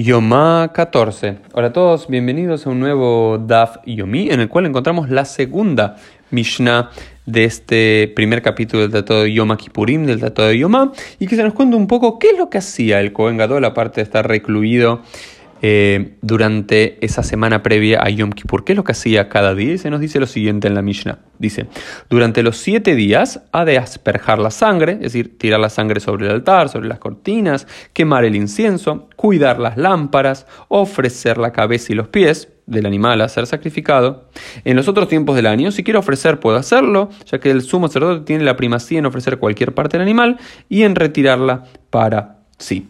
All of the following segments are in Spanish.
Yomá 14. Hola a todos, bienvenidos a un nuevo Daf Yomi en el cual encontramos la segunda Mishnah de este primer capítulo del Tratado de Yom Kippurim, del Tratado de Yomá, y que se nos cuenta un poco qué es lo que hacía el Kohen Gadol, aparte de estar recluido eh, durante esa semana previa a Yom Kippur. ¿Qué es lo que hacía cada día? Se nos dice lo siguiente en la Mishnah. Dice, durante los siete días ha de asperjar la sangre, es decir, tirar la sangre sobre el altar, sobre las cortinas, quemar el incienso, cuidar las lámparas, ofrecer la cabeza y los pies del animal a ser sacrificado. En los otros tiempos del año, si quiere ofrecer, puede hacerlo, ya que el sumo sacerdote tiene la primacía en ofrecer cualquier parte del animal y en retirarla para sí.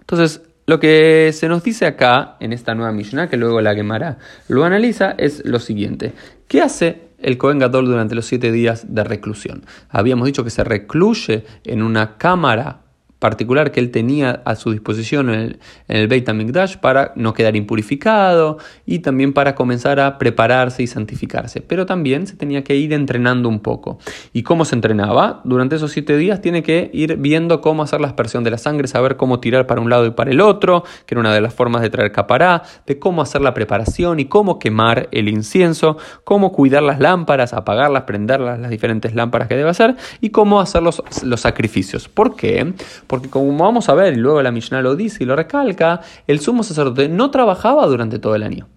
Entonces, lo que se nos dice acá, en esta nueva Mishnah, que luego la quemará, lo analiza, es lo siguiente. ¿Qué hace el Cohen Gadol durante los siete días de reclusión? Habíamos dicho que se recluye en una cámara particular que él tenía a su disposición en el, en el Beit para no quedar impurificado y también para comenzar a prepararse y santificarse. Pero también se tenía que ir entrenando un poco. ¿Y cómo se entrenaba? Durante esos siete días tiene que ir viendo cómo hacer la aspersión de la sangre, saber cómo tirar para un lado y para el otro, que era una de las formas de traer capará, de cómo hacer la preparación y cómo quemar el incienso, cómo cuidar las lámparas, apagarlas, prenderlas, las diferentes lámparas que debe hacer y cómo hacer los, los sacrificios. ¿Por qué? Porque como vamos a ver, y luego la Mishnah lo dice y lo recalca, el sumo sacerdote no trabajaba durante todo el año.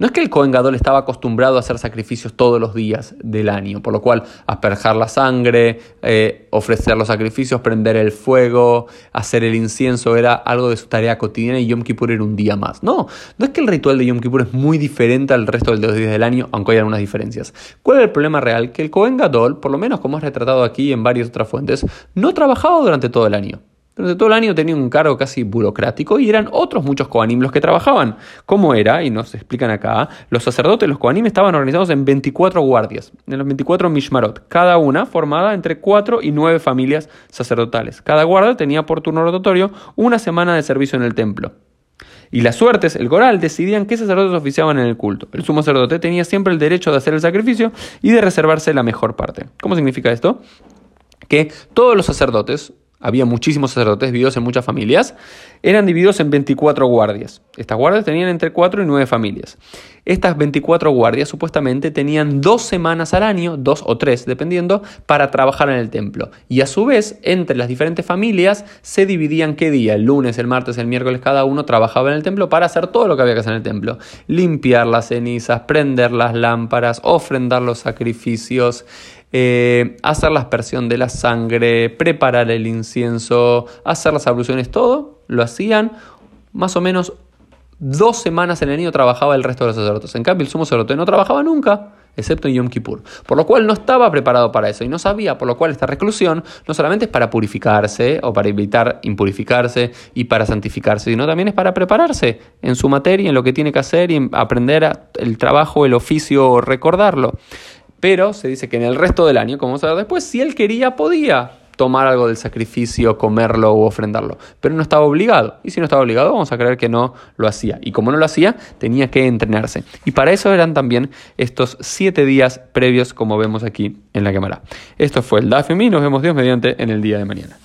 No es que el Cohen Gadol estaba acostumbrado a hacer sacrificios todos los días del año, por lo cual asperjar la sangre, eh, ofrecer los sacrificios, prender el fuego, hacer el incienso era algo de su tarea cotidiana y Yom Kippur era un día más. No, no es que el ritual de Yom Kippur es muy diferente al resto de los días del año, aunque hay algunas diferencias. ¿Cuál es el problema real? Que el Cohen Gadol, por lo menos como es retratado aquí en varias otras fuentes, no trabajaba durante todo el año. Durante todo el año tenía un cargo casi burocrático y eran otros muchos Kohanim los que trabajaban. ¿Cómo era? Y nos explican acá, los sacerdotes, los Kohanim estaban organizados en 24 guardias, en los 24 Mishmarot, cada una formada entre 4 y 9 familias sacerdotales. Cada guardia tenía por turno rotatorio una semana de servicio en el templo. Y las suertes, el coral, decidían qué sacerdotes oficiaban en el culto. El sumo sacerdote tenía siempre el derecho de hacer el sacrificio y de reservarse la mejor parte. ¿Cómo significa esto? Que todos los sacerdotes había muchísimos sacerdotes divididos en muchas familias, eran divididos en 24 guardias. Estas guardias tenían entre 4 y 9 familias. Estas 24 guardias supuestamente tenían dos semanas al año, dos o tres dependiendo, para trabajar en el templo. Y a su vez, entre las diferentes familias se dividían qué día, el lunes, el martes, el miércoles, cada uno trabajaba en el templo para hacer todo lo que había que hacer en el templo. Limpiar las cenizas, prender las lámparas, ofrendar los sacrificios, eh, hacer la aspersión de la sangre, preparar el incienso, hacer las abluciones, todo lo hacían más o menos dos semanas en el año trabajaba el resto de los sacerdotes. En cambio, el sumo sacerdote no trabajaba nunca, excepto en Yom Kippur. Por lo cual no estaba preparado para eso y no sabía, por lo cual esta reclusión no solamente es para purificarse o para evitar impurificarse y para santificarse, sino también es para prepararse en su materia, en lo que tiene que hacer y aprender el trabajo, el oficio, recordarlo. Pero se dice que en el resto del año, como vamos a ver después, si él quería, podía tomar algo del sacrificio, comerlo o ofrendarlo, pero no estaba obligado. Y si no estaba obligado, vamos a creer que no lo hacía. Y como no lo hacía, tenía que entrenarse. Y para eso eran también estos siete días previos, como vemos aquí en la cámara. Esto fue el DAFMI, nos vemos Dios mediante en el día de mañana.